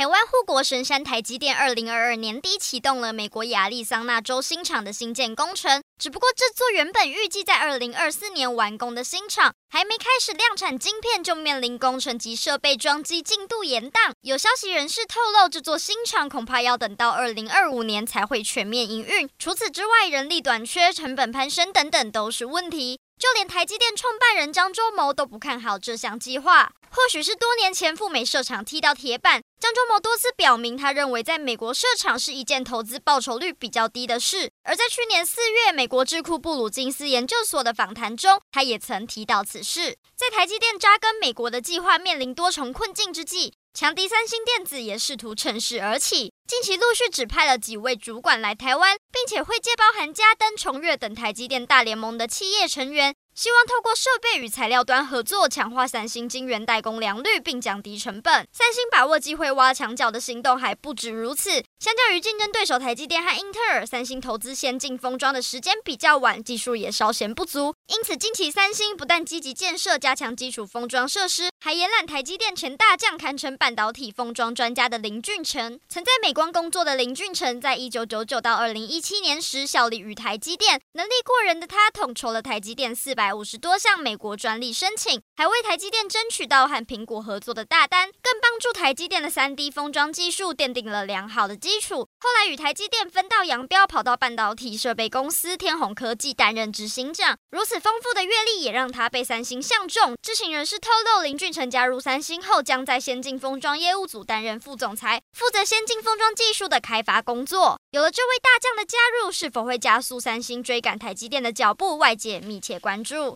台湾护国神山台积电，二零二二年底启动了美国亚利桑那州新厂的新建工程。只不过，这座原本预计在二零二四年完工的新厂，还没开始量产晶片，就面临工程及设备装机进度延宕。有消息人士透露，这座新厂恐怕要等到二零二五年才会全面营运。除此之外，人力短缺、成本攀升等等都是问题。就连台积电创办人张忠谋都不看好这项计划。或许是多年前赴美设厂踢到铁板，张忠谋多次表明，他认为在美国设厂是一件投资报酬率比较低的事。而在去年四月，美国智库布鲁金斯研究所的访谈中，他也曾提到此事。在台积电扎根美国的计划面临多重困境之际，强敌三星电子也试图趁势而起。近期陆续指派了几位主管来台湾，并且会借包含嘉登、崇越等台积电大联盟的企业成员。希望透过设备与材料端合作，强化三星晶圆代工良率，并降低成本。三星把握机会挖墙脚的行动还不止如此。相较于竞争对手台积电和英特尔，三星投资先进封装的时间比较晚，技术也稍显不足。因此，近期三星不但积极建设加强基础封装设施，还延揽台积电前大将，堪称半导体封装专家的林俊成。曾在美国光工作的林俊成，在一九九九到二零一七年时效力于台积电，能力过人的他统筹了台积电四百。五十多项美国专利申请，还为台积电争取到和苹果合作的大单，更帮助台积电的三 D 封装技术奠定了良好的基础。后来与台积电分道扬镳，跑到半导体设备公司天宏科技担任执行长。如此丰富的阅历，也让他被三星相中。知情人士透露，林俊成加入三星后，将在先进封装业务组担任副总裁，负责先进封装技术的开发工作。有了这位大将的加入，是否会加速三星追赶台积电的脚步？外界密切关注。